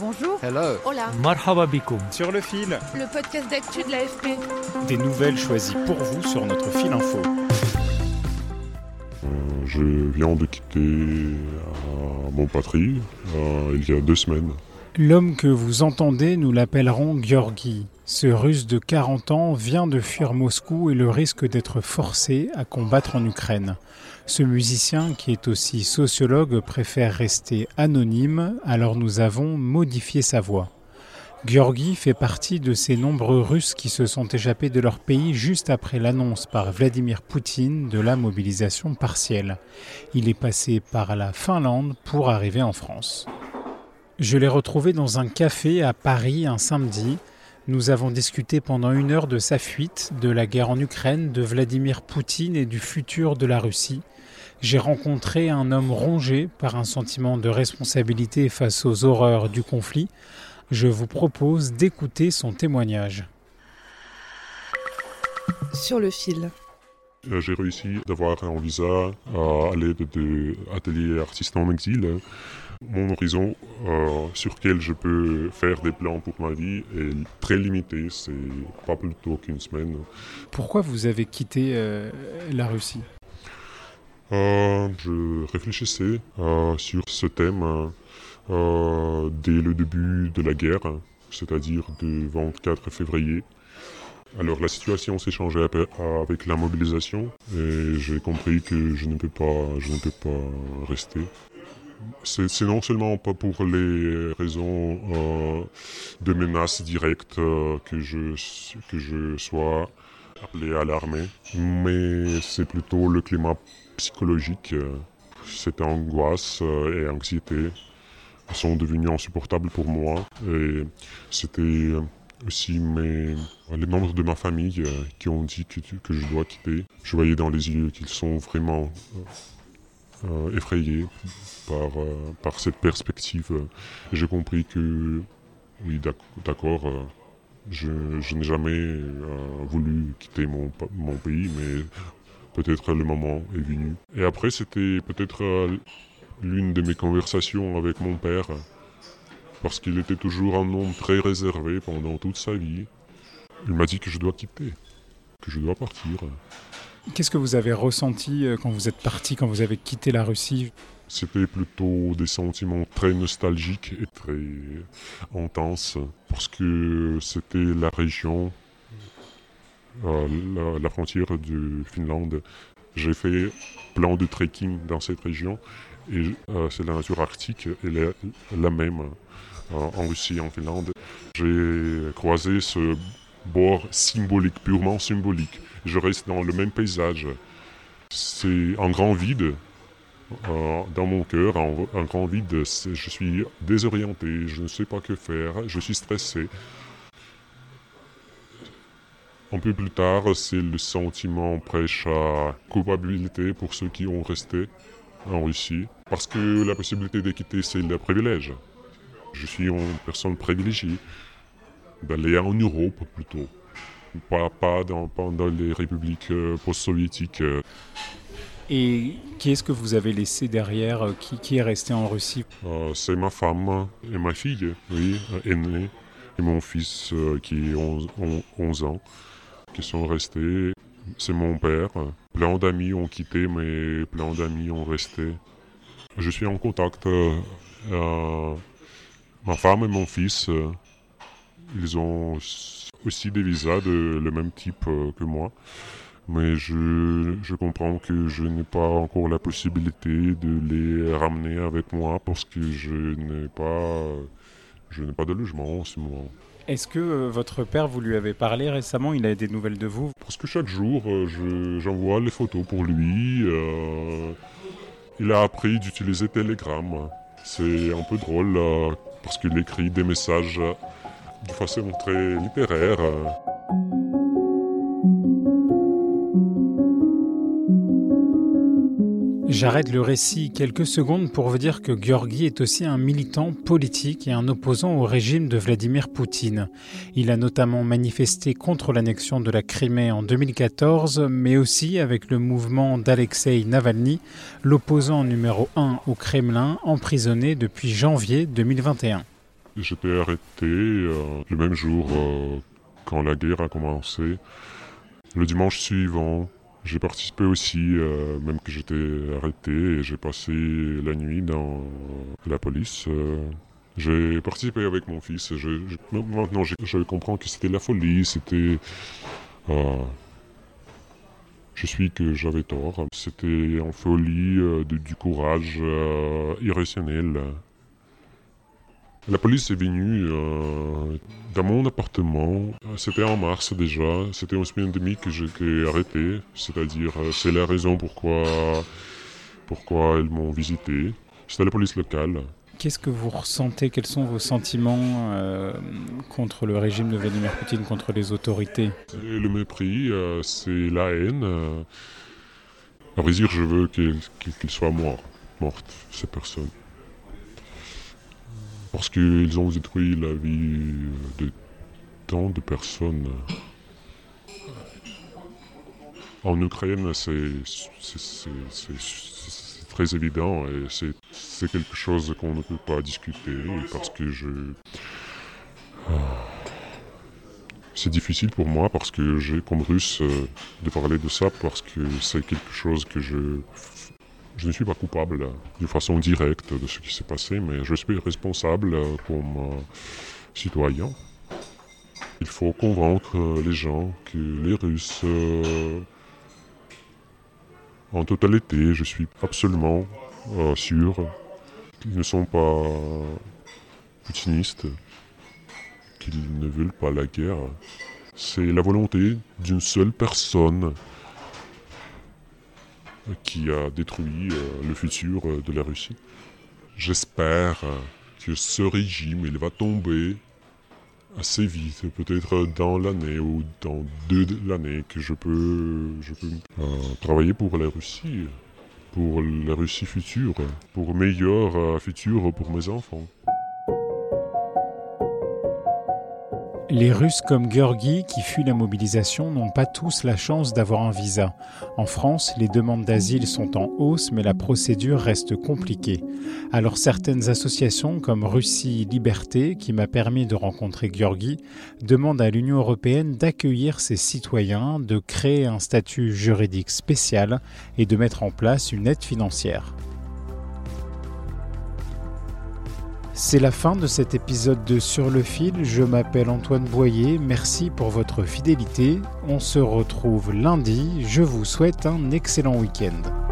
Bonjour. Hello. Hola. Marhaba bikoum. Sur le fil. Le podcast d'actu de l'AFP. Des nouvelles choisies pour vous sur notre fil info. Euh, je viens de quitter euh, mon patrie euh, il y a deux semaines. L'homme que vous entendez, nous l'appellerons Georgi. Ce russe de 40 ans vient de fuir Moscou et le risque d'être forcé à combattre en Ukraine. Ce musicien, qui est aussi sociologue, préfère rester anonyme, alors nous avons modifié sa voix. Georgi fait partie de ces nombreux Russes qui se sont échappés de leur pays juste après l'annonce par Vladimir Poutine de la mobilisation partielle. Il est passé par la Finlande pour arriver en France. Je l'ai retrouvé dans un café à Paris un samedi. Nous avons discuté pendant une heure de sa fuite, de la guerre en Ukraine, de Vladimir Poutine et du futur de la Russie. J'ai rencontré un homme rongé par un sentiment de responsabilité face aux horreurs du conflit. Je vous propose d'écouter son témoignage. Sur le fil. Euh, J'ai réussi d'avoir un visa à l'aide de l'atelier artiste en exil. Mon horizon euh, sur lequel je peux faire des plans pour ma vie est très limité, c'est pas plus tôt qu'une semaine. Pourquoi vous avez quitté euh, la Russie? Euh, je réfléchissais sur ce thème dès le début de la guerre, c'est-à-dire du 24 février. Alors la situation s'est changée avec la mobilisation et j'ai compris que je ne peux pas, je ne peux pas rester. C'est non seulement pas pour les raisons euh, de menaces directes euh, que, je, que je sois appelé à l'armée, mais c'est plutôt le climat psychologique. euh, Cette angoisse et anxiété sont devenues insupportables pour moi et c'était aussi mes, les membres de ma famille qui ont dit que, que je dois quitter. Je voyais dans les yeux qu'ils sont vraiment euh, effrayés par, euh, par cette perspective. J'ai compris que, oui, d'ac- d'accord, euh, je, je n'ai jamais voulu quitter mon, mon pays, mais peut-être le moment est venu. Et après, c'était peut-être l'une de mes conversations avec mon père, parce qu'il était toujours un homme très réservé pendant toute sa vie. Il m'a dit que je dois quitter, que je dois partir. Qu'est-ce que vous avez ressenti euh, quand vous êtes parti, quand vous avez quitté la Russie? C'était plutôt des sentiments très nostalgiques et très intenses parce que c'était la région, euh, la, frontière de Finlande. J'ai fait plein de trekking dans cette région et euh, c'est la nature arctique, elle est la même euh, en Russie et en Finlande. J'ai croisé ce bord symbolique, purement symbolique. Je reste dans le même paysage. C'est un grand vide euh, dans mon cœur, un, grand vide. Je suis désorienté, je ne sais pas que faire, je suis stressé. Un peu plus tard, c'est le sentiment prêche à culpabilité pour ceux qui ont resté en Russie. Parce que la possibilité de quitter, c'est le privilège. Je suis une personne privilégiée d'aller en Europe plutôt. Pas, pas, dans, pas dans les républiques euh, post-soviétiques. euh. Et qui est-ce que vous avez laissé derrière euh, qui, qui est resté en Russie? Euh, c'est ma femme et ma fille, oui, aînée, et mon fils euh, qui a 11, on- 11 ans, qui sont restés. C'est mon père. Plein d'amis ont quitté, mais plein d'amis ont resté. Je suis en contact. euh, ma femme et mon fils, ils ont aussi des visas de le même type euh, que moi. Mais je, je comprends que je n'ai pas encore la possibilité de les ramener avec moi parce que je n'ai pas, je n'ai pas de logement en ce moment. Est-ce que euh, votre père, vous lui avez parlé récemment? Il a des nouvelles de vous? Parce que chaque jour, euh, je- j'envoie les photos pour lui. euh, il a appris d'utiliser Telegram. C'est un peu drôle parce qu'il écrit des messages euh. J'arrête le récit quelques secondes pour vous dire que Georgi est aussi un militant politique et un opposant au régime de Vladimir Poutine. Il a notamment manifesté contre l'annexion de la Crimée en 2014, mais aussi avec le mouvement d'Alexei Navalny, l'opposant numéro 1 au Kremlin, emprisonné depuis janvier 2021. J'étais arrêté euh, le même jour euh, quand la guerre a commencé. Le dimanche suivant, j'ai participé aussi, euh, même que j'étais arrêté, et j'ai passé la nuit dans la police. j'ai participé avec mon fils. Je, maintenant, je, je, comprends que c'était la folie, c'était... je suis que j'avais tort. C'était en folie, du courage irrationnel. La police est venue euh, dans mon appartement. C'était en mars déjà. C'était en semaine et demie que j'étais arrêté. C'est-à-dire, euh, c'est la raison pourquoi, pourquoi ils m'ont visité. C'était la police locale. Qu'est-ce que vous ressentez? Quels sont vos sentiments euh, contre le régime de Vladimir Poutine, contre les autorités? Le mépris, c'est la haine. à vrai dire, je veux qu'il soit mort, morte, ces personnes parce qu'ils ont détruit la vie de tant de personnes. En Ukraine, c'est très évident et c'est quelque chose qu'on ne peut pas discuter parce que je... C'est difficile pour moi parce que j'ai comme russe euh, de parler de ça parce que c'est quelque chose que je je ne suis pas coupable de façon directe de ce qui s'est passé, mais je suis responsable comme euh, citoyen. Il faut convaincre les gens que les Russes, euh, en totalité, je suis absolument euh, sûr qu'ils ne sont pas poutinistes, qu'ils ne veulent pas la guerre. C'est la volonté d'une seule personne qui a détruit euh, le futur euh, de la Russie. J'espère euh, que ce régime il va tomber assez vite, peut-être dans l'année ou dans deux l'année que je peux, je peux travailler pour la Russie, pour la Russie future, pour meilleur futur pour mes enfants. Les Russes comme Georgi qui fuient la mobilisation n'ont pas tous la chance d'avoir un visa. En France, les demandes d'asile sont en hausse mais la procédure reste compliquée. Alors certaines associations comme Russie Liberté, qui m'a permis de rencontrer Georgi, demandent à l'Union européenne d'accueillir ses citoyens, de créer un statut juridique spécial et de mettre en place une aide financière. C'est la fin de cet épisode de Sur le fil. Je m'appelle Antoine Boyer. Merci pour votre fidélité. On se retrouve lundi. Je vous souhaite un excellent week-end.